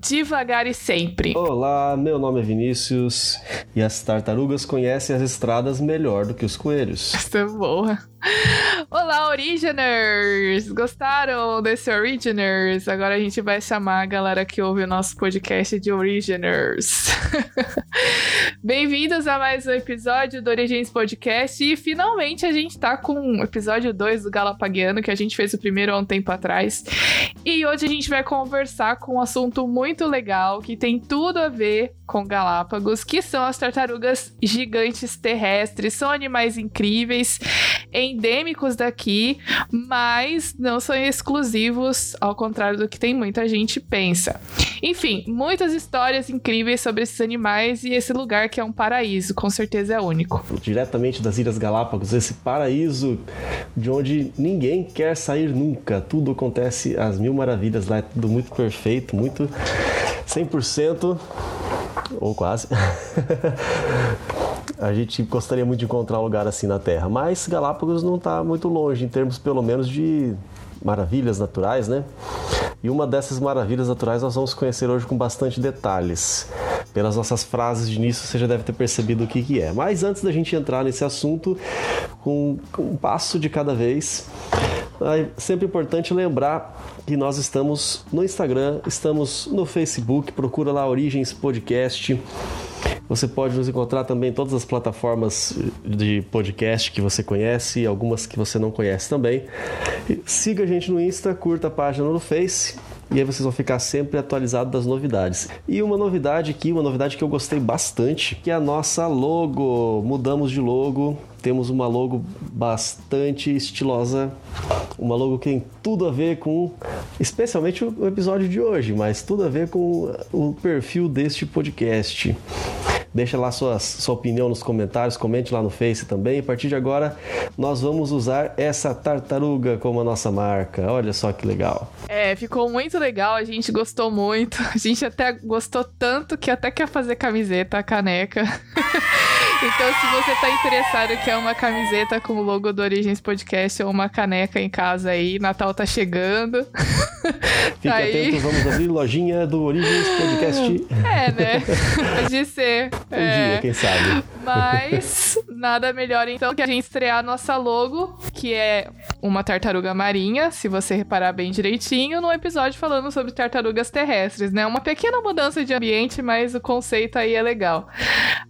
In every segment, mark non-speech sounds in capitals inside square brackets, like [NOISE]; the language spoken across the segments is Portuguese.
Devagar e Sempre. Olá, meu nome é Vinícius e as tartarugas conhecem as estradas melhor do que os coelhos. Isso [LAUGHS] é boa. Olá, Originers! Gostaram desse Originers? Agora a gente vai chamar a galera que ouve o nosso podcast de Originers. [LAUGHS] Bem-vindos a mais um episódio do Origens Podcast e finalmente a gente tá com o episódio 2 do Galapagiano, que a gente fez o primeiro há um tempo atrás. E hoje a gente vai conversar com um assunto muito legal que tem tudo a ver com Galápagos, que são as tartarugas gigantes terrestres. São animais incríveis, endêmicos daqui, mas não são exclusivos, ao contrário do que tem muita gente pensa. Enfim, muitas histórias incríveis sobre esses animais e esse lugar que é um paraíso, com certeza é único. Diretamente das Ilhas Galápagos, esse paraíso de onde ninguém quer sair nunca. Tudo acontece às mil maravilhas lá, é tudo muito perfeito, muito 100% ou quase. [LAUGHS] a gente gostaria muito de encontrar um lugar assim na Terra, mas Galápagos não está muito longe em termos pelo menos de maravilhas naturais, né? E uma dessas maravilhas naturais nós vamos conhecer hoje com bastante detalhes. Pelas nossas frases de início você já deve ter percebido o que, que é. Mas antes da gente entrar nesse assunto, com um passo de cada vez, é sempre importante lembrar que nós estamos no Instagram, estamos no Facebook, procura lá Origens Podcast. Você pode nos encontrar também em todas as plataformas de podcast que você conhece e algumas que você não conhece também. Siga a gente no Insta, curta a página no Face e aí vocês vão ficar sempre atualizados das novidades. E uma novidade aqui, uma novidade que eu gostei bastante, que é a nossa logo. Mudamos de logo, temos uma logo bastante estilosa, uma logo que tem tudo a ver com, especialmente o episódio de hoje, mas tudo a ver com o perfil deste podcast. Deixa lá sua, sua opinião nos comentários, comente lá no Face também. A partir de agora, nós vamos usar essa tartaruga como a nossa marca. Olha só que legal. É, ficou muito legal, a gente gostou muito. [LAUGHS] A gente até gostou tanto que até quer fazer camiseta, caneca. [LAUGHS] Então, se você tá interessado quer uma camiseta com o logo do Origens Podcast ou uma caneca em casa aí, Natal tá chegando. [LAUGHS] Fique tá atento, vamos abrir lojinha do Origens Podcast. É, né? Pode ser. Um é. dia, quem sabe. Mas nada melhor então que a gente estrear a nossa logo, que é uma tartaruga marinha, se você reparar bem direitinho, num episódio falando sobre tartarugas terrestres, né? Uma pequena mudança de ambiente, mas o conceito aí é legal.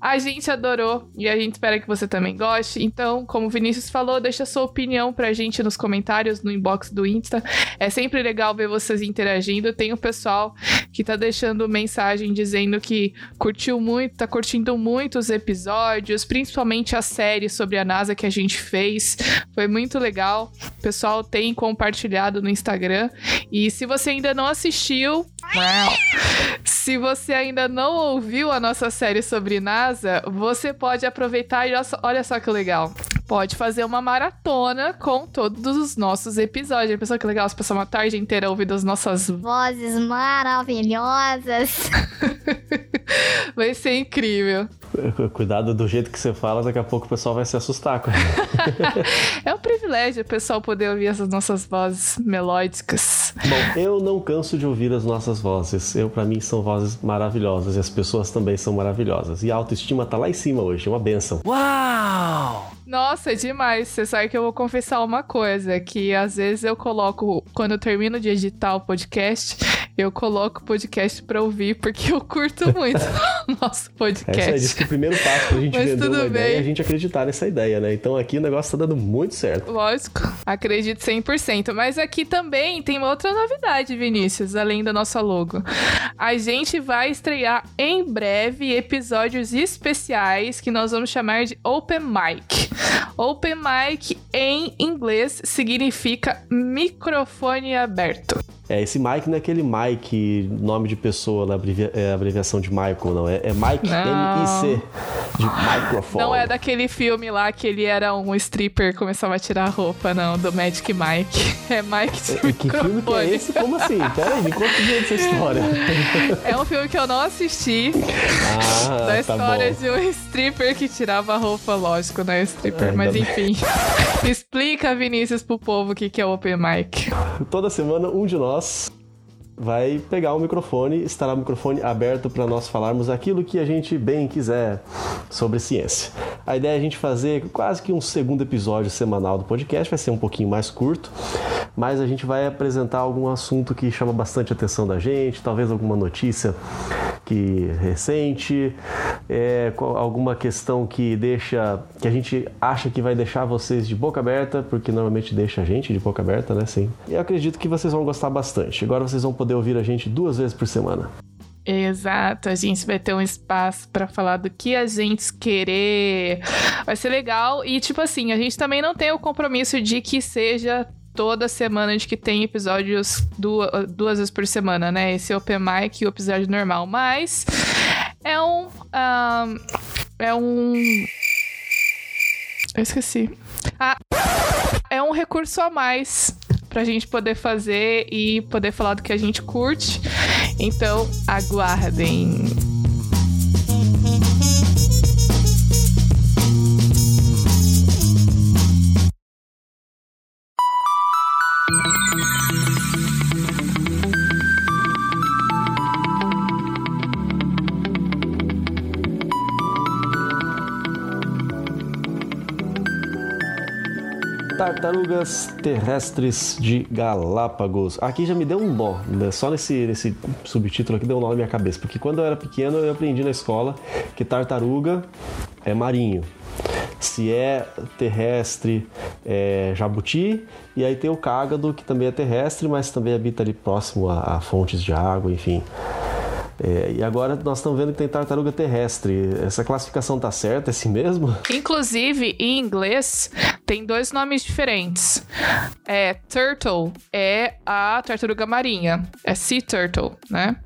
A gente adorou e a gente espera que você também goste. Então, como o Vinícius falou, deixa sua opinião pra gente nos comentários, no inbox do Insta. É sempre legal ver vocês interagindo. Tem o pessoal que tá deixando mensagem dizendo que curtiu muito, tá curtindo muito os episódios, principalmente a série sobre a NASA que a gente fez. Foi muito legal. O pessoal tem compartilhado no Instagram. E se você ainda não assistiu, se você ainda não ouviu a nossa série sobre NASA, você pode aproveitar e olha só que legal. Pode fazer uma maratona com todos os nossos episódios. Pessoal, que legal, você passar uma tarde inteira ouvindo as nossas vozes maravilhosas. [LAUGHS] Vai ser incrível. Cuidado do jeito que você fala, daqui a pouco o pessoal vai se assustar. [LAUGHS] é um privilégio o pessoal poder ouvir essas nossas vozes melódicas. Bom, eu não canso de ouvir as nossas vozes. Eu, para mim, são vozes maravilhosas e as pessoas também são maravilhosas. E a autoestima tá lá em cima hoje, é uma benção. Uau! Nossa, é demais. Você sabe que eu vou confessar uma coisa, que às vezes eu coloco, quando eu termino de editar o podcast, eu coloco o podcast pra ouvir, porque eu curto muito [LAUGHS] [LAUGHS] o nosso podcast. Essa é diz que o primeiro passo pra gente Mas vender uma bem. ideia é a gente acreditar nessa ideia, né? Então aqui o negócio tá dando muito certo. Lógico, acredito 100%. Mas aqui também tem uma outra novidade, Vinícius, além da nossa logo. A gente vai estrear em breve episódios especiais que nós vamos chamar de Open Mic. Open Mic em inglês significa microfone aberto. É, esse Mike não é aquele Mike, nome de pessoa, na abrevia, é, abreviação de Michael, não. É, é Mike M-I-C, de microfone. Não é daquele filme lá que ele era um stripper e começava a tirar a roupa, não, do Magic Mike. [LAUGHS] É Mike de é, Que filme que é esse? Como assim? Pera aí, me conta essa história. [LAUGHS] É um filme que eu não assisti. Ah, da tá história tá de um stripper que tirava a roupa, lógico, não é stripper, Ai, mas enfim. [LAUGHS] Explica, Vinícius, pro povo o que, que é o Open Mic. Toda semana, um de nós vai pegar o microfone, estará o microfone aberto para nós falarmos aquilo que a gente bem quiser sobre ciência. A ideia é a gente fazer quase que um segundo episódio semanal do podcast, vai ser um pouquinho mais curto, mas a gente vai apresentar algum assunto que chama bastante atenção da gente, talvez alguma notícia que recente, é, alguma questão que deixa que a gente acha que vai deixar vocês de boca aberta, porque normalmente deixa a gente de boca aberta, né? Sim. Eu acredito que vocês vão gostar bastante. Agora vocês vão poder ouvir a gente duas vezes por semana. Exato, a gente vai ter um espaço para falar do que a gente querer. Vai ser legal e tipo assim, a gente também não tem o compromisso de que seja toda semana de que tem episódios duas, duas vezes por semana, né? Esse Open Mic e o episódio normal. Mas é um. um é um. Eu esqueci. Ah, é um recurso a mais pra gente poder fazer e poder falar do que a gente curte. Então, aguardem. Tartarugas terrestres de Galápagos. Aqui já me deu um nó, né? só nesse, nesse subtítulo aqui deu um nó na minha cabeça, porque quando eu era pequeno eu aprendi na escola que tartaruga é marinho. Se é terrestre, é jabuti, e aí tem o cágado, que também é terrestre, mas também habita ali próximo a, a fontes de água, enfim. É, e agora nós estamos vendo que tem tartaruga terrestre. Essa classificação tá certa? É assim mesmo? Inclusive, em inglês, tem dois nomes diferentes. É, turtle é a tartaruga marinha. É sea turtle, né?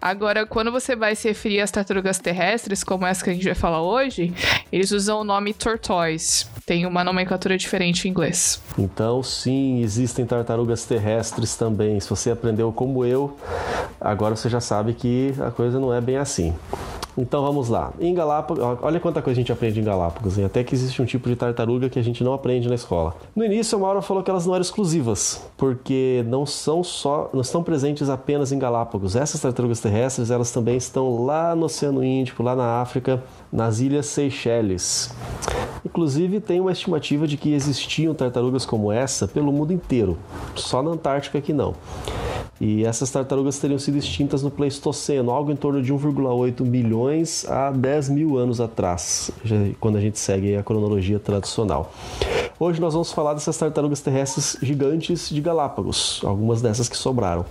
Agora, quando você vai se referir às tartarugas terrestres, como essa que a gente vai falar hoje, eles usam o nome tortoise. Tem uma nomenclatura diferente em inglês. Então, sim, existem tartarugas terrestres também. Se você aprendeu como eu, agora você já sabe que a coisa não é bem assim. Então vamos lá. Em Galápagos, olha quanta coisa a gente aprende em Galápagos, hein? até que existe um tipo de tartaruga que a gente não aprende na escola. No início, a Maura falou que elas não eram exclusivas, porque não são só, não estão presentes apenas em Galápagos. Essas tartarugas terrestres, elas também estão lá no Oceano Índico, lá na África, nas ilhas Seychelles. Inclusive, tem uma estimativa de que existiam tartarugas como essa pelo mundo inteiro, só na Antártica que não. E essas tartarugas teriam sido extintas no Pleistoceno, algo em torno de 1,8 milhões a 10 mil anos atrás, quando a gente segue a cronologia tradicional. Hoje nós vamos falar dessas tartarugas terrestres gigantes de Galápagos, algumas dessas que sobraram.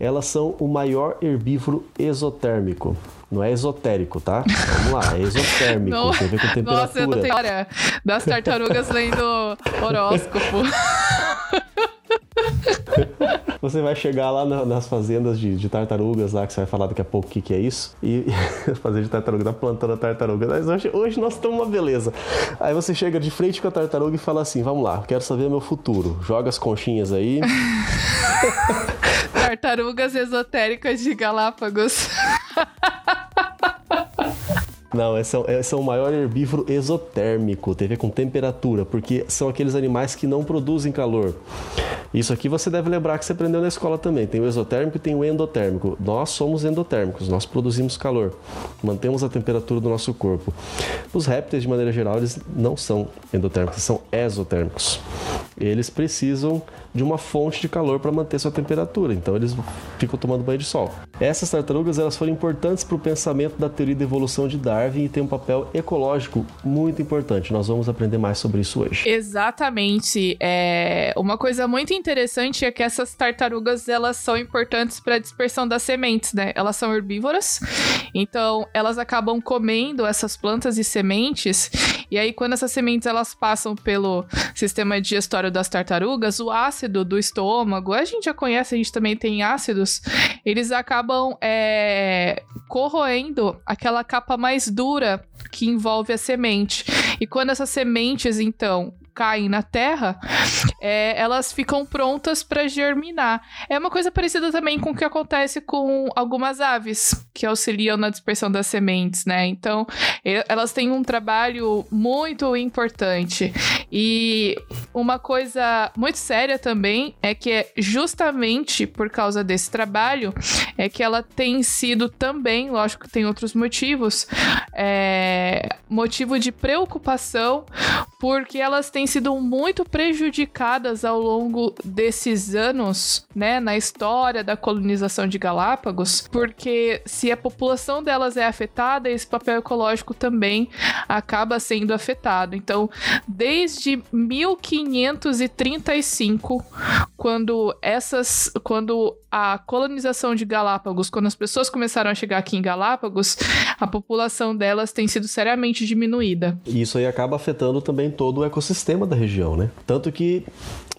Elas são o maior herbívoro exotérmico. Não é esotérico, tá? Vamos lá, é [LAUGHS] exotérmico, Não. tem a ver com temperatura. Nossa, eu não tenho hora das tartarugas lendo horóscopo. [LAUGHS] Você vai chegar lá nas fazendas de, de, tartarugas lá, que você vai falar daqui a pouco o que, que é isso. E [LAUGHS] fazer de tartaruga, tá plantando a tartaruga. Mas hoje, hoje nós estamos uma beleza. Aí você chega de frente com a tartaruga e fala assim: vamos lá, quero saber meu futuro. Joga as conchinhas aí. [LAUGHS] Tartarugas esotéricas de Galápagos. [LAUGHS] Não, esse é, esse é o maior herbívoro exotérmico, tem a ver com temperatura, porque são aqueles animais que não produzem calor. Isso aqui você deve lembrar que você aprendeu na escola também. Tem o exotérmico e tem o endotérmico. Nós somos endotérmicos, nós produzimos calor, mantemos a temperatura do nosso corpo. Os répteis, de maneira geral, eles não são endotérmicos, são exotérmicos. Eles precisam de uma fonte de calor para manter sua temperatura, então eles ficam tomando banho de sol. Essas tartarugas elas foram importantes para o pensamento da teoria da evolução de Darwin e têm um papel ecológico muito importante. Nós vamos aprender mais sobre isso hoje. Exatamente. É uma coisa muito interessante é que essas tartarugas elas são importantes para a dispersão das sementes, né? Elas são herbívoras, então elas acabam comendo essas plantas e sementes. E aí quando essas sementes elas passam pelo sistema digestório das tartarugas, o ácido do estômago, a gente já conhece, a gente também tem ácidos, eles acabam é, corroendo aquela capa mais dura que envolve a semente. E quando essas sementes então caem na terra, é, elas ficam prontas para germinar. É uma coisa parecida também com o que acontece com algumas aves que auxiliam na dispersão das sementes, né? Então, elas têm um trabalho muito importante. E uma coisa muito séria também é que é justamente por causa desse trabalho é que ela tem sido também, lógico que tem outros motivos, é, motivo de preocupação, porque elas têm sido muito prejudicadas ao longo desses anos, né, na história da colonização de Galápagos, porque se a população delas é afetada, esse papel ecológico também acaba sendo afetado. Então, desde 1535, quando essas, quando a colonização de Galápagos, quando as pessoas começaram a chegar aqui em Galápagos, a população delas tem sido seriamente diminuída. E isso aí acaba afetando também todo o ecossistema da região, né? Tanto que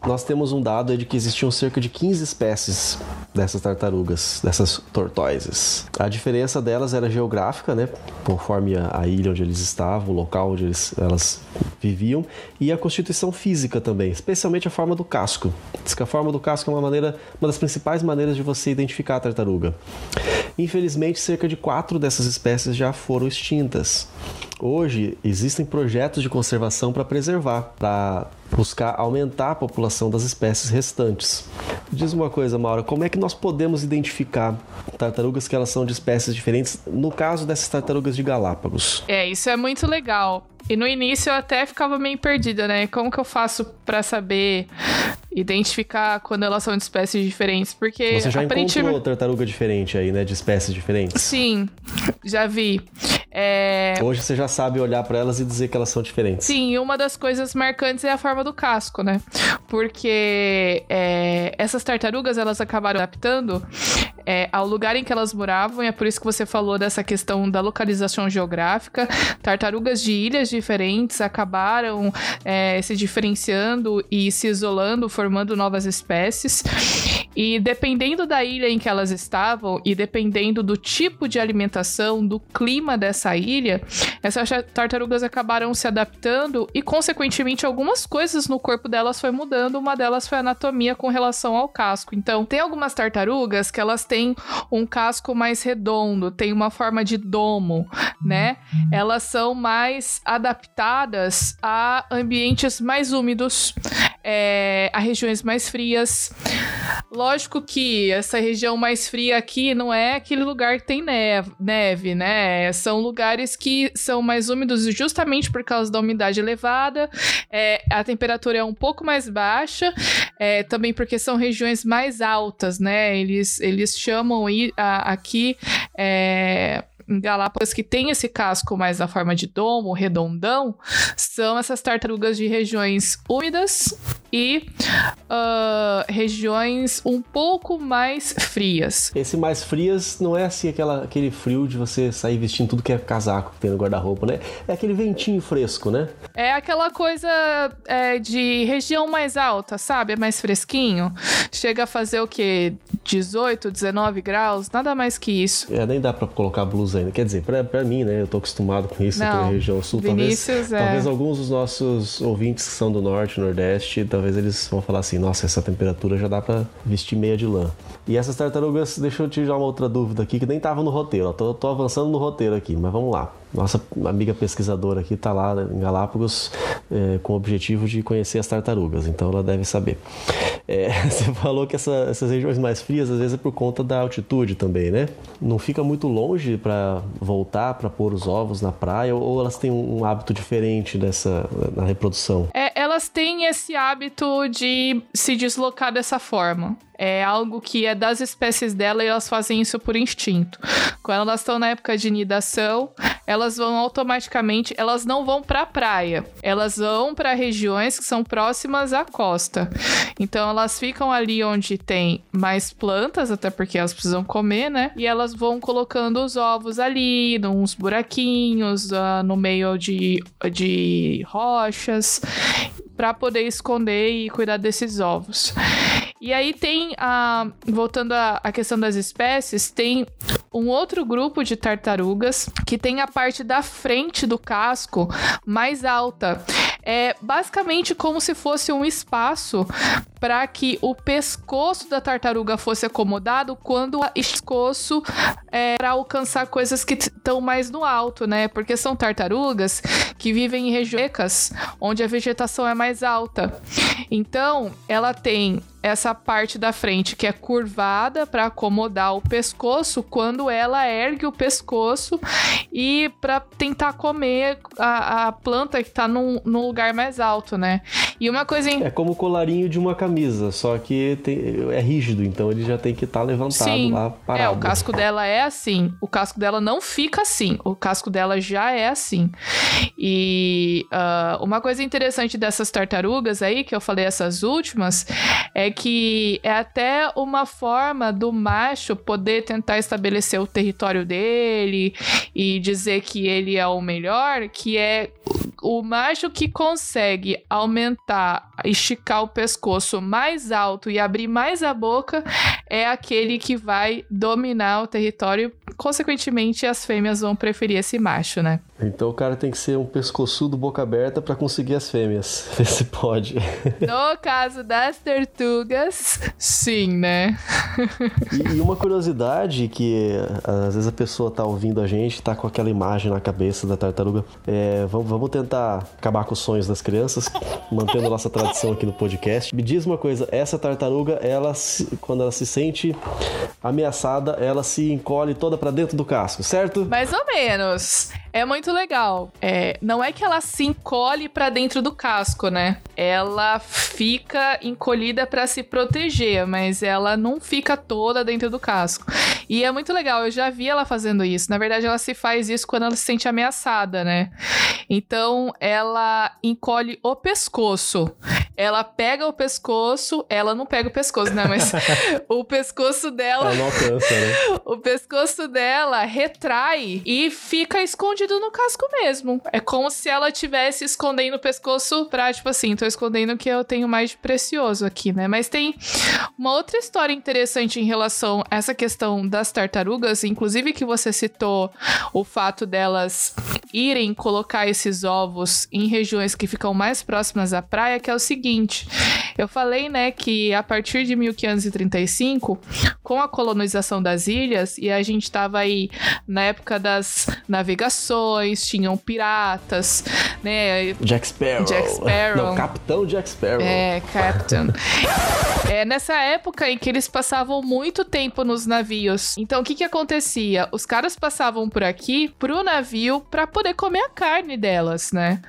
nós temos um dado de que existiam cerca de 15 espécies dessas tartarugas, dessas tortoises. A diferença delas era geográfica, né? Conforme a, ilha onde eles estavam, o local onde eles, elas viviam, e a constituição física também, especialmente a forma do casco. Diz que a forma do casco é uma maneira, uma das principais maneiras de você identificar a tartaruga. Infelizmente, cerca de quatro dessas espécies já foram extintas. Hoje existem projetos de conservação para preservar, para buscar aumentar a população das espécies restantes. Diz uma coisa, Maura, como é que nós podemos identificar tartarugas que elas são de espécies diferentes, no caso dessas tartarugas de Galápagos? É, isso é muito legal. E no início eu até ficava meio perdida, né? Como que eu faço para saber identificar quando elas são de espécies diferentes? Porque você já encontrou tartaruga diferente aí, né? De espécies diferentes? Sim, já vi. É... Hoje você já sabe olhar para elas e dizer que elas são diferentes. Sim, e uma das coisas marcantes é a forma do casco, né? Porque é, essas tartarugas elas acabaram adaptando é, ao lugar em que elas moravam, e é por isso que você falou dessa questão da localização geográfica. Tartarugas de ilhas diferentes acabaram é, se diferenciando e se isolando, formando novas espécies. E dependendo da ilha em que elas estavam e dependendo do tipo de alimentação, do clima dessa ilha, essas tartarugas acabaram se adaptando e, consequentemente, algumas coisas no corpo delas foi mudando. Uma delas foi a anatomia com relação ao casco. Então, tem algumas tartarugas que elas têm um casco mais redondo, tem uma forma de domo, né? Elas são mais adaptadas a ambientes mais úmidos, é, a regiões mais frias. Lógico que essa região mais fria aqui não é aquele lugar que tem neve, neve, né? São lugares que são mais úmidos justamente por causa da umidade elevada. É, a temperatura é um pouco mais baixa, é, também porque são regiões mais altas, né? Eles, eles chamam aqui. É, Galápagos que tem esse casco mais na forma de domo, redondão, são essas tartarugas de regiões úmidas e uh, regiões um pouco mais frias. Esse mais frias não é assim aquela, aquele frio de você sair vestindo tudo que é casaco que tem no guarda-roupa, né? É aquele ventinho fresco, né? É aquela coisa é, de região mais alta, sabe? É mais fresquinho. Chega a fazer o quê? 18, 19 graus? Nada mais que isso. É, nem dá pra colocar blusa ainda. Quer dizer, pra mim, né? Eu tô acostumado com isso aqui na região sul. Vinícius, talvez, é... talvez alguns dos nossos ouvintes que são do norte, nordeste, talvez eles vão falar assim: nossa, essa temperatura já dá pra vestir meia de lã. E essas tartarugas, deixa eu te dar uma outra dúvida aqui que nem tava no roteiro. Ó, tô, tô avançando no roteiro aqui, mas vamos lá. Nossa amiga pesquisadora aqui está lá em Galápagos é, com o objetivo de conhecer as tartarugas, então ela deve saber. É, [LAUGHS] você falou que essa, essas regiões mais frias às vezes é por conta da altitude também, né? Não fica muito longe para voltar para pôr os ovos na praia ou elas têm um hábito diferente dessa na reprodução? É, elas têm esse hábito de se deslocar dessa forma. É algo que é das espécies dela e elas fazem isso por instinto. Quando elas estão na época de nidação, elas vão automaticamente, elas não vão para a praia, elas vão para regiões que são próximas à costa. Então elas ficam ali onde tem mais plantas, até porque elas precisam comer, né? E elas vão colocando os ovos ali, nos buraquinhos, uh, no meio de, de rochas, para poder esconder e cuidar desses ovos. E aí tem a. Voltando à questão das espécies, tem um outro grupo de tartarugas que tem a parte da frente do casco mais alta. É basicamente como se fosse um espaço para que o pescoço da tartaruga fosse acomodado quando o pescoço é para alcançar coisas que estão mais no alto, né? Porque são tartarugas que vivem em regiões onde a vegetação é mais alta. Então, ela tem essa parte da frente que é curvada para acomodar o pescoço quando ela ergue o pescoço e para tentar comer a, a, planta que tá num, num, lugar mais alto, né? E uma coisa. É como o colarinho de uma camisa, só que tem, é rígido, então ele já tem que estar tá levantado Sim, lá parado. É, o casco dela é assim. O casco dela não fica assim. O casco dela já é assim. E uh, uma coisa interessante dessas tartarugas aí, que eu falei essas últimas, é que é até uma forma do macho poder tentar estabelecer o território dele e dizer que ele é o melhor, que é o macho que consegue aumentar, esticar o pescoço mais alto e abrir mais a boca é aquele que vai dominar o território. Consequentemente, as fêmeas vão preferir esse macho, né? Então o cara tem que ser um pescoçudo boca aberta para conseguir as fêmeas. [LAUGHS] Vê se pode. No caso das tortugas, sim, né? e, e, uma curiosidade que às vezes a pessoa tá ouvindo a gente, tá com aquela imagem na cabeça da tartaruga. É, vamos, vamos tentar acabar com os sonhos das crianças, mantendo a nossa tradição aqui no podcast. Me diz uma coisa, essa tartaruga, ela quando ela se sente ameaçada, ela se encolhe toda para dentro do casco, certo? Mais ou menos. É muito legal. É, não é que ela se encolhe para dentro do casco, né? Ela fica encolhida para se proteger, mas ela não fica toda dentro do casco. E é muito legal, eu já vi ela fazendo isso. Na verdade, ela se faz isso quando ela se sente ameaçada, né? Então, ela encolhe o pescoço. Ela pega o pescoço, ela não pega o pescoço, né? Mas [LAUGHS] o pescoço dela. Ela não alcança, né? [LAUGHS] O pescoço dela retrai e fica escondido no casco mesmo. É como se ela estivesse escondendo o pescoço pra, tipo assim, tô escondendo o que eu tenho mais de precioso aqui, né? Mas tem uma outra história interessante em relação a essa questão das tartarugas, inclusive que você citou o fato delas irem colocar esses ovos em regiões que ficam mais próximas à praia, que é o seguinte. Eu falei, né, que a partir de 1535, com a colonização das ilhas, e a gente estava aí na época das navegações, tinham piratas, né? Jack Sparrow. Jack Sparrow. Não, Capitão Jack Sparrow. É, Captain. é nessa época em que eles passavam muito tempo nos navios. Então, o que que acontecia? Os caras passavam por aqui pro navio para poder comer a carne delas, né?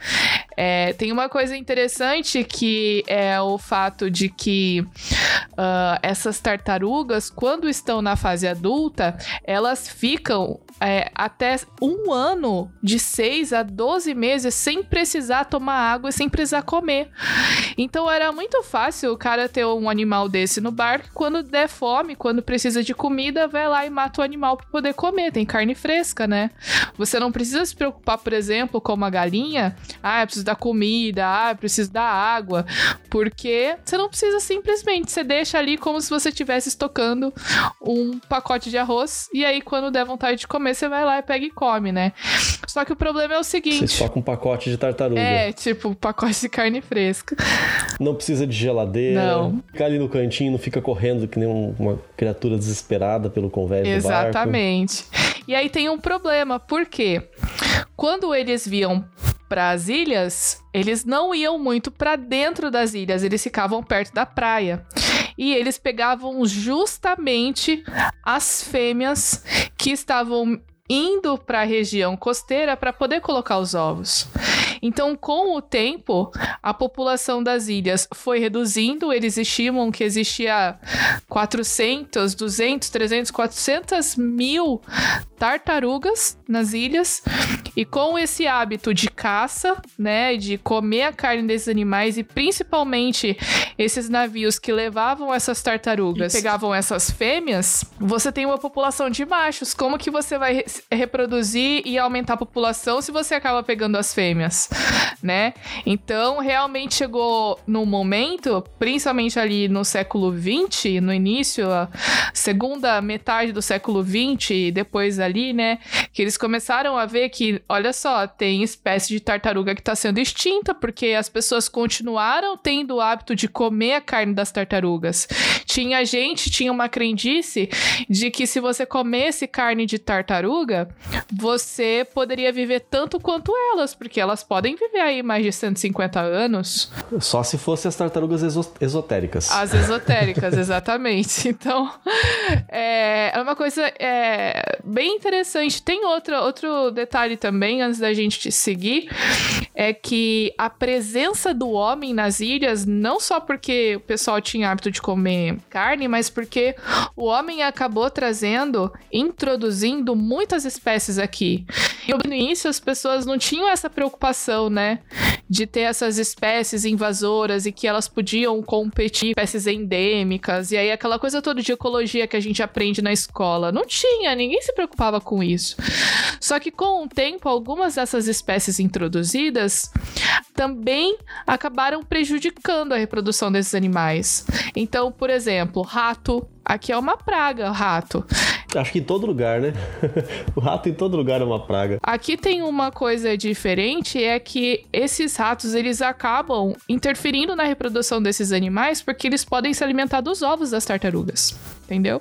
É, tem uma coisa interessante que é o fato de que uh, essas tartarugas, quando estão na fase adulta, elas ficam é, até um ano, de 6 a 12 meses, sem precisar tomar água sem precisar comer. Então era muito fácil o cara ter um animal desse no barco. Quando der fome, quando precisa de comida, vai lá e mata o animal para poder comer. Tem carne fresca, né? Você não precisa se preocupar, por exemplo, com uma galinha. Ah, eu preciso dar comida. Ah, preciso dar água. Porque você não precisa simplesmente. Você deixa ali como se você estivesse estocando um pacote de arroz. E aí, quando der vontade de comer, você vai lá e pega e come, né? Só que o problema é o seguinte. Você estoca um pacote de tartaruga. É, tipo, um pacote de carne fresca. Não precisa de geladeira. Não. Fica ali no cantinho, não fica correndo que nem uma criatura desesperada pelo convés Exatamente. E aí tem um problema, por quê? Quando eles viam para as ilhas, eles não iam muito para dentro das ilhas, eles ficavam perto da praia. E eles pegavam justamente as fêmeas que estavam indo para a região costeira para poder colocar os ovos. Então, com o tempo, a população das ilhas foi reduzindo. Eles estimam que existia 400, 200, 300, 400 mil tartarugas nas ilhas. E com esse hábito de caça, né, de comer a carne desses animais e principalmente esses navios que levavam essas tartarugas, e pegavam essas fêmeas, você tem uma população de machos. Como que você vai reproduzir e aumentar a população se você acaba pegando as fêmeas, né? Então, realmente chegou no momento, principalmente ali no século 20, no início, a segunda metade do século 20 e depois ali, né, que eles começaram a ver que, olha só, tem espécie de tartaruga que está sendo extinta porque as pessoas continuaram tendo o hábito de comer comer a carne das tartarugas. Tinha gente, tinha uma crendice de que se você comesse carne de tartaruga, você poderia viver tanto quanto elas, porque elas podem viver aí mais de 150 anos. Só se fossem as tartarugas esotéricas. As esotéricas, [LAUGHS] exatamente. Então, é, é uma coisa é, bem interessante. Tem outra, outro detalhe também, antes da gente seguir, é que a presença do homem nas ilhas, não só porque o pessoal tinha hábito de comer carne, mas porque o homem acabou trazendo, introduzindo muitas espécies aqui. E no início as pessoas não tinham essa preocupação, né? De ter essas espécies invasoras e que elas podiam competir com espécies endêmicas. E aí aquela coisa toda de ecologia que a gente aprende na escola. Não tinha, ninguém se preocupava com isso. Só que com o tempo, algumas dessas espécies introduzidas também acabaram prejudicando a reprodução desses animais. Então, por exemplo, rato. Aqui é uma praga, rato. Acho que em todo lugar, né? [LAUGHS] o rato em todo lugar é uma praga. Aqui tem uma coisa diferente, é que esses ratos, eles acabam interferindo na reprodução desses animais porque eles podem se alimentar dos ovos das tartarugas, entendeu?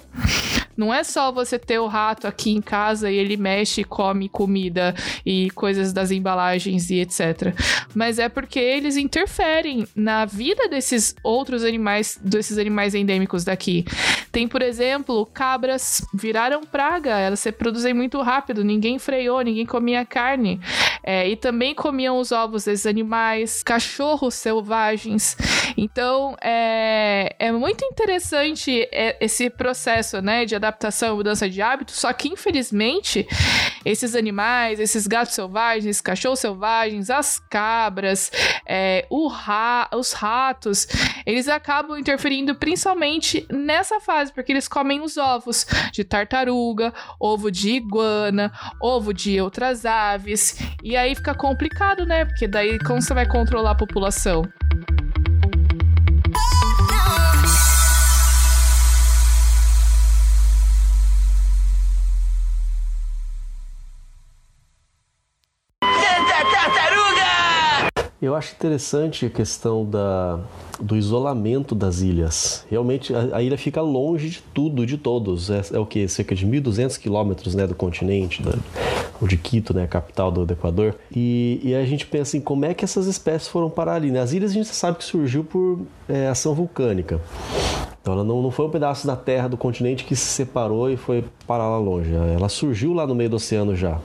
Não é só você ter o rato aqui em casa e ele mexe e come comida e coisas das embalagens e etc. Mas é porque eles interferem na vida desses outros animais, desses animais endêmicos daqui. Tem, por exemplo, cabras viraram praga, elas se reproduzem muito rápido, ninguém freou, ninguém comia carne. É, e também comiam os ovos desses animais, cachorros selvagens. Então, é, é muito interessante é, esse processo, né, de adaptação e mudança de hábito, só que, infelizmente, esses animais, esses gatos selvagens, esses cachorros selvagens, as cabras, é, ra os ratos, eles acabam interferindo principalmente nessa fase, porque eles comem os ovos de tartaruga, ovo de iguana, ovo de outras aves, e aí fica complicado, né? Porque daí como você vai controlar a população? Eu acho interessante a questão da, do isolamento das ilhas. Realmente, a, a ilha fica longe de tudo, de todos. É, é o que? Cerca de 1.200 quilômetros né, do continente, da, ou de Quito, né, capital do, do Equador. E, e, a gente pensa em como é que essas espécies foram parar ali. Né? As ilhas a gente sabe que surgiu por é, ação vulcânica. Então ela não, não foi um pedaço da terra do continente que se separou e foi parar lá longe. Ela surgiu lá no meio do oceano já.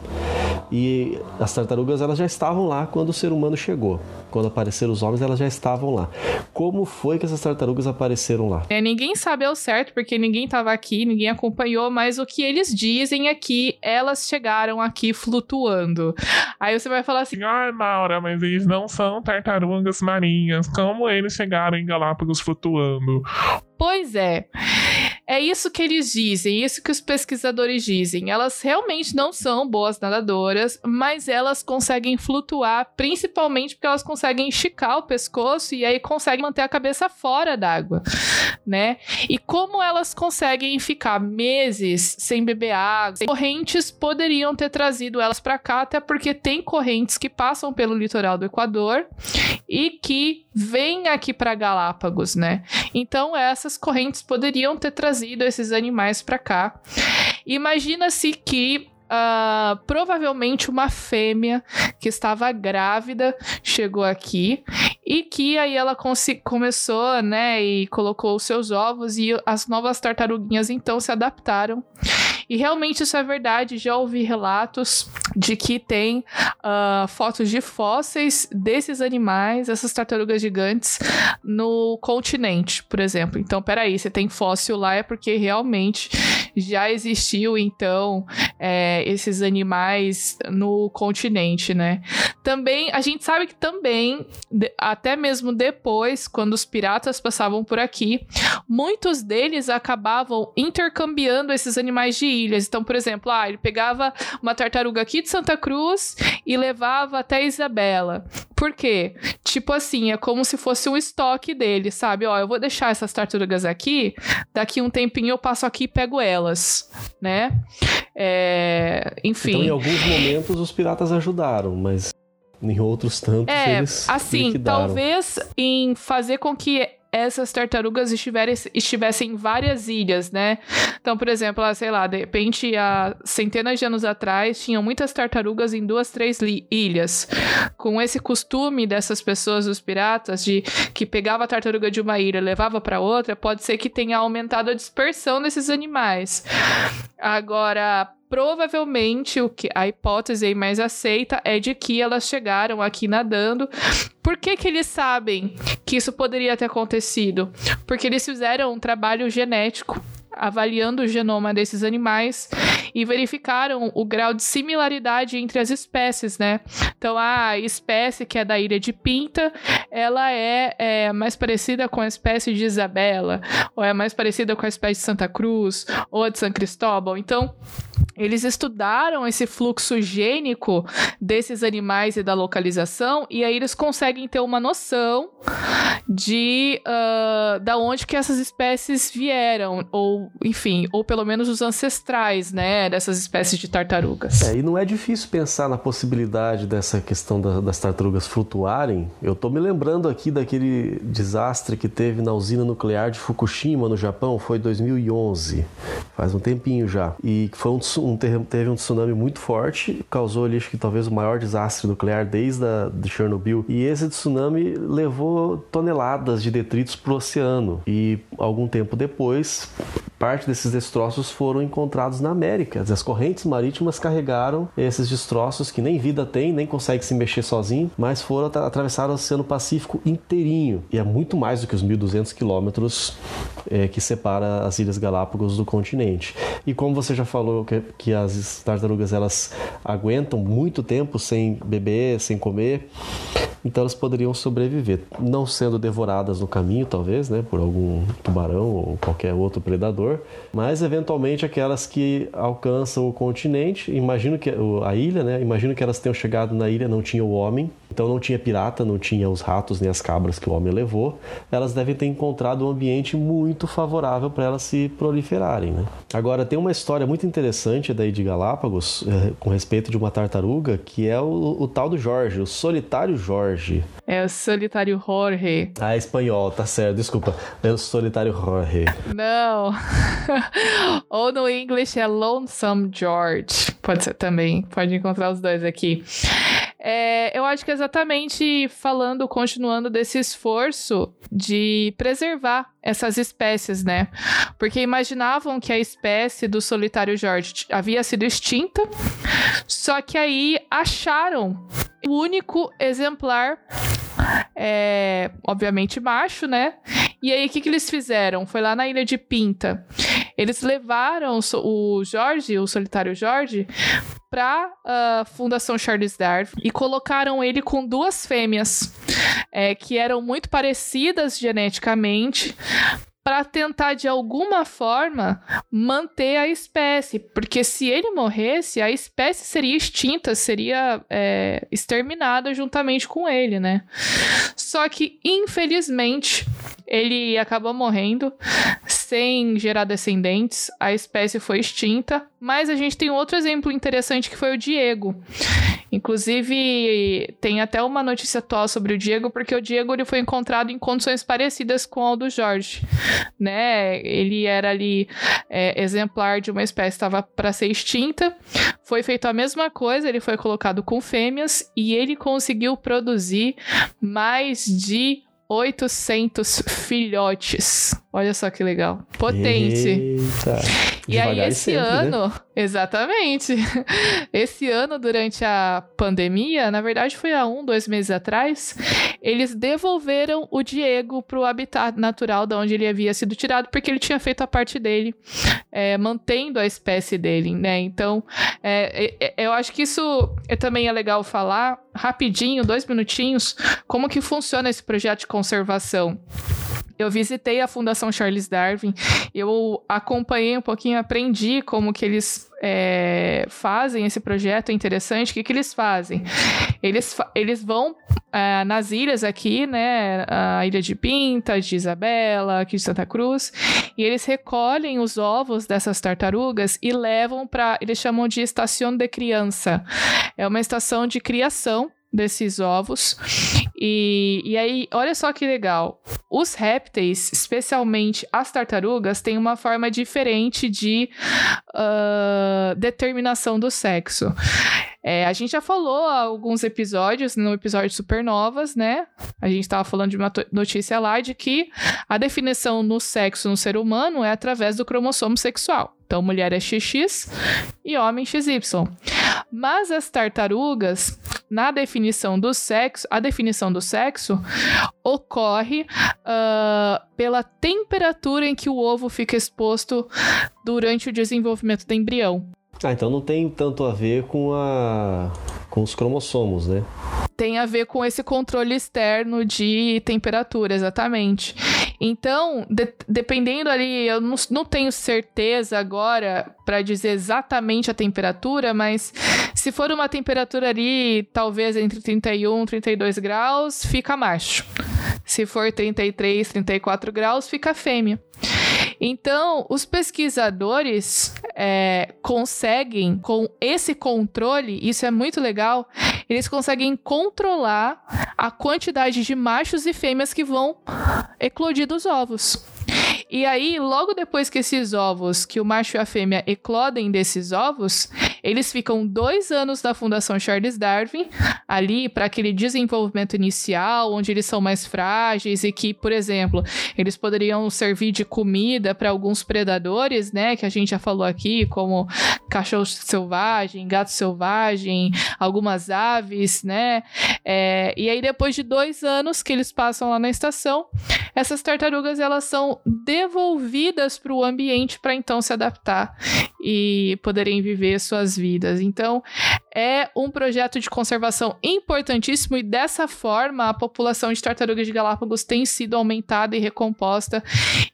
E as tartarugas elas já estavam lá quando o ser humano chegou. Quando apareceram os homens, elas já estavam lá. Como foi que essas tartarugas apareceram lá? É, ninguém sabe ao certo, porque ninguém estava aqui, ninguém acompanhou, mas o que eles dizem é que elas chegaram aqui flutuando. Aí você vai falar assim: Ai, Maura, mas eles não são tartarugas marinhas. Como eles chegaram em Galápagos flutuando? Pois é. É isso que eles dizem, isso que os pesquisadores dizem. Elas realmente não são boas nadadoras, mas elas conseguem flutuar, principalmente porque elas conseguem esticar o pescoço e aí conseguem manter a cabeça fora d'água, né? E como elas conseguem ficar meses sem beber água, correntes poderiam ter trazido elas para cá, até porque tem correntes que passam pelo litoral do Equador e que vêm aqui para Galápagos, né? Então essas correntes poderiam ter trazido esses animais para cá. Imagina-se que Uh, provavelmente uma fêmea que estava grávida chegou aqui e que aí ela começou, né, e colocou os seus ovos e as novas tartaruguinhas então se adaptaram e realmente isso é verdade. Já ouvi relatos de que tem uh, fotos de fósseis desses animais, essas tartarugas gigantes, no continente, por exemplo. Então, peraí, você tem fóssil lá é porque realmente já existiu, então, é, esses animais no continente, né? Também, a gente sabe que também, de, até mesmo depois, quando os piratas passavam por aqui, muitos deles acabavam intercambiando esses animais de ilhas. Então, por exemplo, ah, ele pegava uma tartaruga aqui de Santa Cruz e levava até Isabela. Por quê? Tipo assim, é como se fosse um estoque dele, sabe? Ó, eu vou deixar essas tartarugas aqui, daqui um tempinho eu passo aqui e pego elas, né? É... Enfim. Então, em alguns momentos, os piratas ajudaram, mas em outros tantos é, eles assim, liquidaram. talvez em fazer com que essas tartarugas estivessem em várias ilhas, né? Então, por exemplo, sei lá, de repente, há centenas de anos atrás, tinham muitas tartarugas em duas, três ilhas. Com esse costume dessas pessoas, os piratas, de que pegava a tartaruga de uma ilha e levava para outra, pode ser que tenha aumentado a dispersão desses animais. Agora, provavelmente o que a hipótese mais aceita é de que elas chegaram aqui nadando. Por que, que eles sabem que isso poderia ter acontecido? Porque eles fizeram um trabalho genético avaliando o genoma desses animais e verificaram o grau de similaridade entre as espécies, né? Então, a espécie que é da ilha de Pinta, ela é, é, mais parecida com a espécie de Isabela, ou é mais parecida com a espécie de Santa Cruz, ou de São Cristóbal. Então, eles estudaram esse fluxo gênico desses animais e da localização, e aí eles conseguem ter uma noção de uh, da onde que essas espécies vieram, ou enfim, ou pelo menos os ancestrais, né, dessas espécies de tartarugas. É, e não é difícil pensar na possibilidade dessa questão da, das tartarugas flutuarem. Eu tô me lembrando aqui daquele desastre que teve na usina nuclear de Fukushima, no Japão, foi 2011, faz um tempinho já, e foi um, um, teve um tsunami muito forte, causou ali, acho que talvez o maior desastre nuclear desde a, de Chernobyl, e esse tsunami levou toneladas de detritos para o oceano, e algum tempo depois, parte desses destroços foram encontrados na América. As correntes marítimas carregaram esses destroços que nem vida tem, nem consegue se mexer sozinho, mas foram atravessar o Oceano Pacífico inteirinho. E é muito mais do que os 1.200 quilômetros é, que separa as Ilhas Galápagos do continente. E como você já falou que, que as tartarugas elas aguentam muito tempo sem beber, sem comer, então elas poderiam sobreviver, não sendo devoradas no caminho, talvez, né, por algum tubarão ou qualquer outro predador, mas eventualmente aquelas que alcançam o continente, imagino que a ilha, né, imagino que elas tenham chegado na ilha, não tinha o homem, então não tinha pirata, não tinha os ratos nem as cabras que o homem levou, elas devem ter encontrado um ambiente muito favorável para elas se proliferarem, né? Agora tem uma história muito interessante daí de Galápagos é, com respeito de uma tartaruga que é o, o tal do Jorge, o solitário Jorge. É o solitário Jorge. Ah, é espanhol, tá certo, desculpa. É o solitário Jorge. Não. [LAUGHS] Ou no inglês é Lonesome George. Pode ser também. Pode encontrar os dois aqui. É, eu acho que exatamente falando, continuando desse esforço de preservar essas espécies, né? Porque imaginavam que a espécie do solitário George havia sido extinta, só que aí acharam o único exemplar é, obviamente macho, né? E aí, o que, que eles fizeram? Foi lá na ilha de Pinta. Eles levaram o Jorge, o solitário Jorge, para a uh, Fundação Charles Darwin e colocaram ele com duas fêmeas é, que eram muito parecidas geneticamente para tentar de alguma forma manter a espécie, porque se ele morresse, a espécie seria extinta, seria é, exterminada juntamente com ele, né? Só que infelizmente ele acabou morrendo sem gerar descendentes, a espécie foi extinta, mas a gente tem outro exemplo interessante que foi o Diego. [LAUGHS] Inclusive, tem até uma notícia atual sobre o Diego, porque o Diego ele foi encontrado em condições parecidas com o do Jorge, [LAUGHS] né? Ele era ali é, exemplar de uma espécie que estava para ser extinta. Foi feito a mesma coisa, ele foi colocado com fêmeas e ele conseguiu produzir mais de 800 filhotes. Olha só que legal. Potente. Eita. E aí, esse sempre, né? ano, né? Exatamente. [LAUGHS] Esse ano, durante a pandemia, na verdade foi há um, dois meses atrás, eles devolveram o Diego para o habitat natural de onde ele havia sido tirado, porque ele tinha feito a parte dele, é, mantendo a espécie dele, né? Então, é, é, eu acho que isso é, também é legal falar rapidinho, dois minutinhos, como que funciona esse projeto de conservação. Eu visitei a Fundação Charles Darwin, eu acompanhei um pouquinho, aprendi como que eles é, fazem esse projeto interessante. O que, que eles fazem? Eles, eles vão é, nas ilhas aqui, né? A ilha de Pinta, de Isabela, aqui de Santa Cruz, e eles recolhem os ovos dessas tartarugas e levam para. Eles chamam de estação de criança. É uma estação de criação desses ovos E, e aí, olha só que legal. Os répteis, especialmente as tartarugas, têm uma forma diferente de uh, determinação do sexo. É, a gente já falou alguns episódios, no episódio Supernovas, né? A gente estava falando de uma notícia lá de que a definição no sexo no ser humano é através do cromossomo sexual. Então, mulher é XX e homem XY. Mas as tartarugas, na definição do sexo, a definição do sexo ocorre uh, pela temperatura em que o ovo fica exposto durante o desenvolvimento do embrião. Ah, então não tem tanto a ver com a com os cromossomos, né? Tem a ver com esse controle externo de temperatura, exatamente. Então, de, dependendo ali, eu não, não tenho certeza agora para dizer exatamente a temperatura, mas se for uma temperatura ali, talvez entre 31 e 32 graus, fica macho. Se for 33, 34 graus, fica fêmea. Então, os pesquisadores é, conseguem, com esse controle, isso é muito legal, eles conseguem controlar a quantidade de machos e fêmeas que vão eclodir dos ovos. E aí, logo depois que esses ovos, que o macho e a fêmea eclodem desses ovos, eles ficam dois anos da Fundação Charles Darwin, [LAUGHS] ali para aquele desenvolvimento inicial, onde eles são mais frágeis e que, por exemplo, eles poderiam servir de comida para alguns predadores, né? Que a gente já falou aqui, como cachorro selvagem, gato selvagem, algumas aves, né? É, e aí, depois de dois anos que eles passam lá na estação, essas tartarugas elas são devolvidas para o ambiente para então se adaptar e poderem viver suas vidas. Então, é um projeto de conservação importantíssimo e dessa forma a população de tartarugas de Galápagos tem sido aumentada e recomposta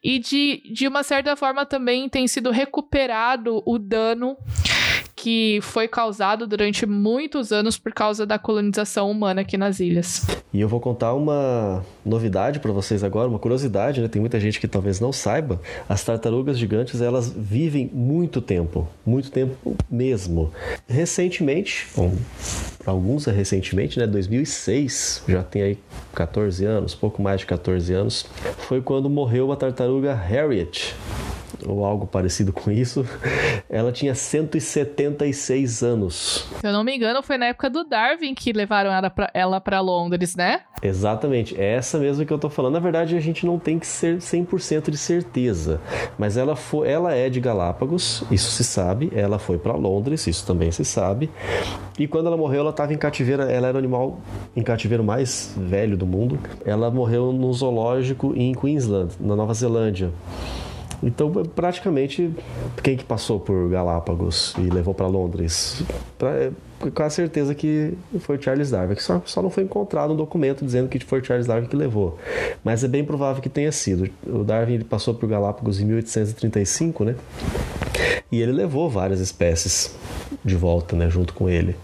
e de, de uma certa forma também tem sido recuperado o dano que foi causado durante muitos anos por causa da colonização humana aqui nas ilhas. E eu vou contar uma novidade para vocês agora, uma curiosidade, né? Tem muita gente que talvez não saiba. As tartarugas gigantes, elas vivem muito tempo, muito tempo mesmo. Recentemente, bom, para alguns é recentemente, né? 2006, já tem aí 14 anos, pouco mais de 14 anos, foi quando morreu a tartaruga Harriet ou algo parecido com isso, ela tinha 176 anos. Se eu não me engano, foi na época do Darwin que levaram ela para Londres, né? Exatamente, essa mesmo que eu tô falando. Na verdade, a gente não tem que ser 100% de certeza, mas ela foi, ela é de Galápagos, isso se sabe. Ela foi para Londres, isso também se sabe. E quando ela morreu, ela estava em cativeiro, ela era o animal em cativeiro mais velho do mundo. Ela morreu no zoológico em Queensland, na Nova Zelândia. Então, praticamente, quem que passou por Galápagos e levou para Londres? Pra, é, com a certeza que foi Charles Darwin, que só, só não foi encontrado um documento dizendo que foi Charles Darwin que levou. Mas é bem provável que tenha sido. O Darwin ele passou por Galápagos em 1835, né? E ele levou várias espécies de volta, né, junto com ele.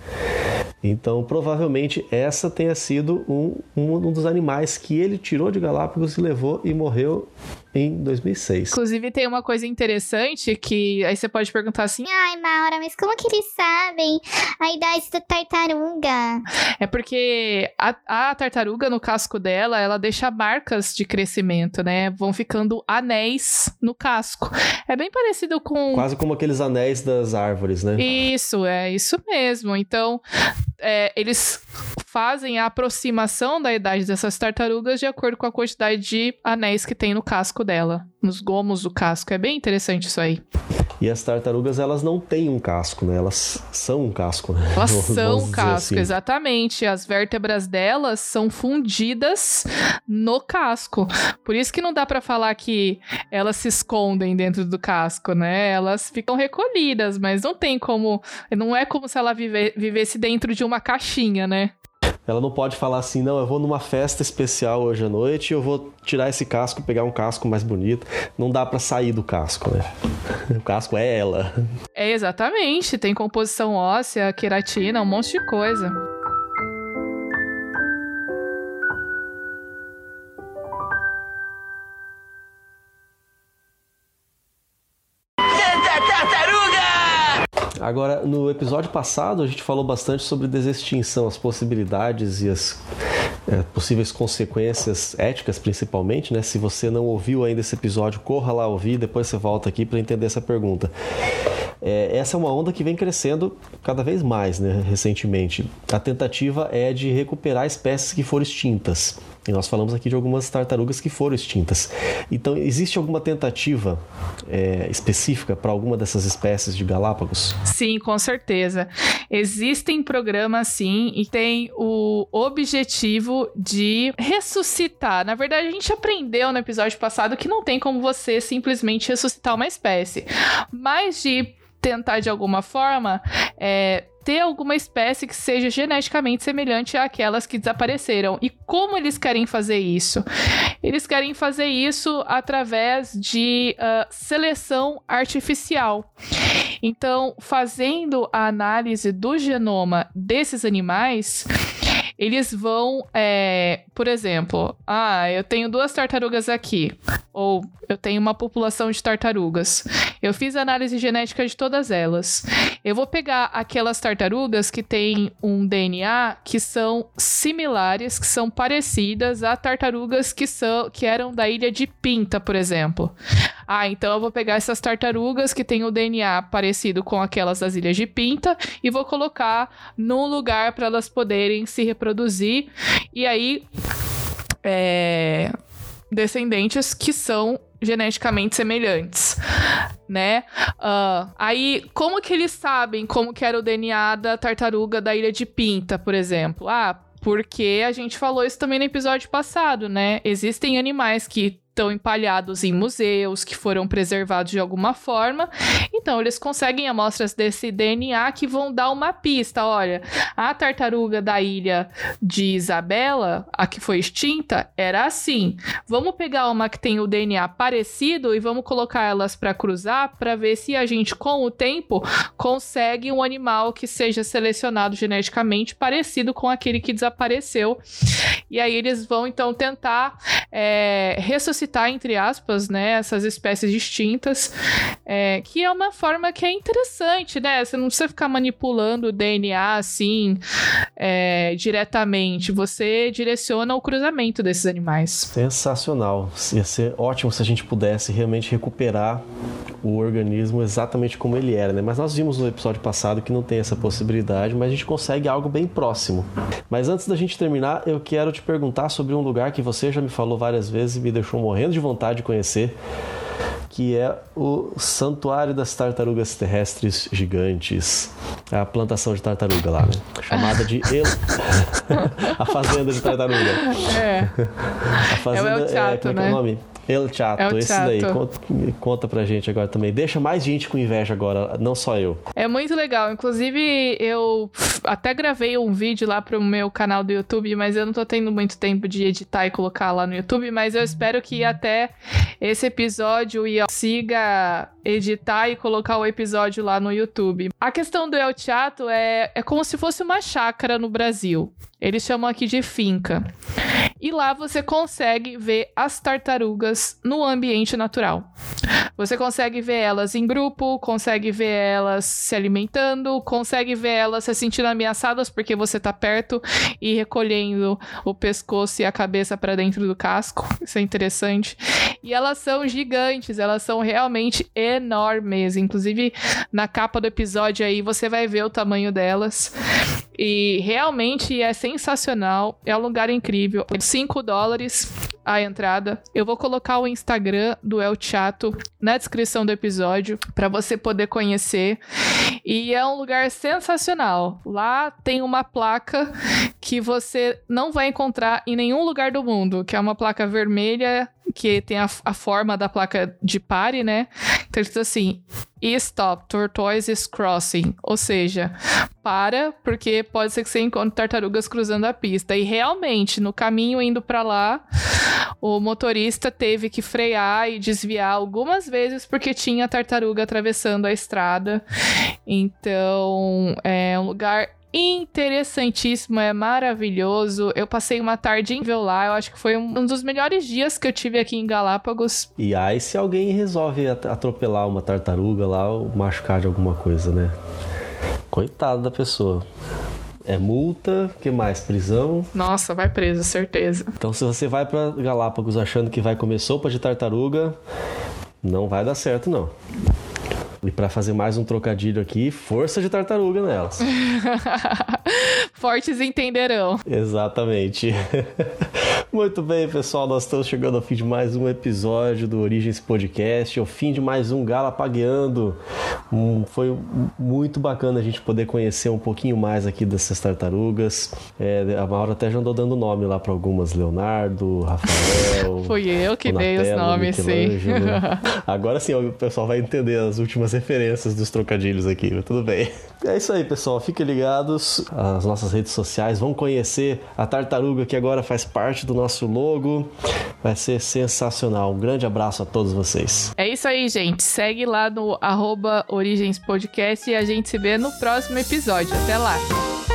Então, provavelmente essa tenha sido um, um dos animais que ele tirou de Galápagos e levou e morreu em 2006. Inclusive, tem uma coisa interessante que aí você pode perguntar assim: Ai, Maura, mas como que eles sabem a idade da tartaruga? É porque a, a tartaruga, no casco dela, ela deixa marcas de crescimento, né? Vão ficando anéis no casco. É bem parecido com. Quase como aqueles anéis das árvores, né? Isso, é isso mesmo. Então, é, eles fazem a aproximação da idade dessas tartarugas de acordo com a quantidade de anéis que tem no casco dela, nos gomos do casco. É bem interessante isso aí. E as tartarugas, elas não têm um casco, né? Elas são um casco, né? Elas [LAUGHS] são um casco, assim. exatamente. As vértebras delas são fundidas no casco. Por isso que não dá para falar que elas se escondem dentro do casco, né? Elas ficam recolhidas, mas não tem como. Não é como se ela vive, vivesse dentro de uma caixinha, né? Ela não pode falar assim, não, eu vou numa festa especial hoje à noite, eu vou tirar esse casco, pegar um casco mais bonito. Não dá para sair do casco, né? [LAUGHS] O casco é ela. É exatamente, tem composição óssea, queratina, um monte de coisa. Agora, no episódio passado, a gente falou bastante sobre desextinção, as possibilidades e as, é, possíveis consequências éticas, principalmente, né? Se você não ouviu ainda esse episódio, corra lá ouvir, depois você volta aqui para entender essa pergunta. É, essa é uma onda que vem crescendo cada vez mais, né, recentemente. A tentativa é de recuperar espécies que foram extintas. E nós falamos aqui de algumas tartarugas que foram extintas. Então, existe alguma tentativa é, específica para alguma dessas espécies de Galápagos? Sim, com certeza. Existem programas, sim, e tem o objetivo de ressuscitar. Na verdade, a gente aprendeu no episódio passado que não tem como você simplesmente ressuscitar uma espécie, mas de tentar de alguma forma é, ter alguma espécie que seja geneticamente semelhante àquelas que desapareceram. E como eles querem fazer isso? Eles querem fazer isso através de uh, seleção artificial. Então, fazendo a análise do genoma desses animais, eles vão, é, por exemplo, ah, eu tenho duas tartarugas aqui, ou eu tenho uma população de tartarugas. Eu fiz análise genética de todas elas. Eu vou pegar aquelas tartarugas que têm um DNA que são similares, que são parecidas a tartarugas que são que eram da ilha de Pinta, por exemplo. Ah, então eu vou pegar essas tartarugas que têm o DNA parecido com aquelas das ilhas de Pinta e vou colocar num lugar para elas poderem se reproduzir. E aí é, descendentes que são geneticamente semelhantes, né? Uh, aí, como que eles sabem como que era o DNA da tartaruga da Ilha de Pinta, por exemplo? Ah, porque a gente falou isso também no episódio passado, né? Existem animais que estão empalhados em museus, que foram preservados de alguma forma. Então, eles conseguem amostras desse DNA que vão dar uma pista. Olha, a tartaruga da ilha de Isabela, a que foi extinta, era assim. Vamos pegar uma que tem o DNA parecido e vamos colocar elas para cruzar para ver se a gente, com o tempo, consegue um animal que seja selecionado geneticamente parecido com aquele que desapareceu. E aí eles vão então tentar é, ressuscitar citar, entre aspas, né, essas espécies distintas, é, que é uma forma que é interessante, né? Você não precisa ficar manipulando o DNA assim é, diretamente, você direciona o cruzamento desses animais. Sensacional. Ia ser ótimo se a gente pudesse realmente recuperar o organismo exatamente como ele era, né? Mas nós vimos no episódio passado que não tem essa possibilidade, mas a gente consegue algo bem próximo. Mas antes da gente terminar, eu quero te perguntar sobre um lugar que você já me falou várias vezes e me deixou morrer morrendo de vontade de conhecer, que é o Santuário das Tartarugas Terrestres Gigantes. É a plantação de tartaruga lá, né? Chamada de [LAUGHS] El... [LAUGHS] a Fazenda de Tartaruga. É. A fazenda, é o El Chato, é, como é que é né? o nome? El Chato, El esse Chato. daí. Conta, conta pra gente agora também. Deixa mais gente com inveja agora, não só eu. É muito legal. Inclusive, eu até gravei um vídeo lá pro meu canal do YouTube, mas eu não tô tendo muito tempo de editar e colocar lá no YouTube, mas eu espero que até esse episódio Ian consiga editar e colocar o episódio lá no YouTube. A questão do El Chato é, é como se fosse uma chácara no Brasil. Eles chamam aqui de finca. E lá você consegue ver as tartarugas no ambiente natural. Você consegue ver elas em grupo, consegue ver elas se alimentando, consegue ver elas se sentindo ameaçadas porque você tá perto e recolhendo o pescoço e a cabeça para dentro do casco. Isso é interessante. E elas são gigantes, elas são realmente enormes. Inclusive, na capa do episódio aí você vai ver o tamanho delas. E realmente é sensacional. É um lugar incrível. 5 dólares a entrada. Eu vou colocar o Instagram do El Chato na descrição do episódio para você poder conhecer. E é um lugar sensacional. Lá tem uma placa que você não vai encontrar em nenhum lugar do mundo, que é uma placa vermelha que tem a, a forma da placa de pare, né? [LAUGHS] Então, escrito assim: Stop, Tortoise is crossing. Ou seja, para, porque pode ser que você encontre tartarugas cruzando a pista. E realmente, no caminho indo para lá, o motorista teve que frear e desviar algumas vezes porque tinha tartaruga atravessando a estrada. Então, é um lugar interessantíssimo, é maravilhoso. Eu passei uma tarde incrível lá, eu acho que foi um dos melhores dias que eu tive aqui em Galápagos. E aí, se alguém resolve at- atropelar uma tartaruga lá ou machucar de alguma coisa, né? Coitado da pessoa. é multa, que mais? Prisão. Nossa, vai preso, certeza. Então, se você vai para Galápagos achando que vai comer sopa de tartaruga, não vai dar certo, não. E para fazer mais um trocadilho aqui, força de tartaruga nelas. [LAUGHS] Fortes entenderão. Exatamente. [LAUGHS] Muito bem, pessoal, nós estamos chegando ao fim de mais um episódio do Origens Podcast, ao fim de mais um Galapagueando. Hum, foi muito bacana a gente poder conhecer um pouquinho mais aqui dessas tartarugas. É, a Maura até já andou dando nome lá para algumas, Leonardo, Rafael. [LAUGHS] Fui eu que dei os nomes, sim. [LAUGHS] Agora sim, o pessoal vai entender as últimas referências dos trocadilhos aqui, mas tudo bem. É isso aí, pessoal. Fiquem ligados às nossas redes sociais. Vão conhecer a tartaruga que agora faz parte do nosso logo. Vai ser sensacional. Um grande abraço a todos vocês. É isso aí, gente. Segue lá no arroba Origens Podcast e a gente se vê no próximo episódio. Até lá!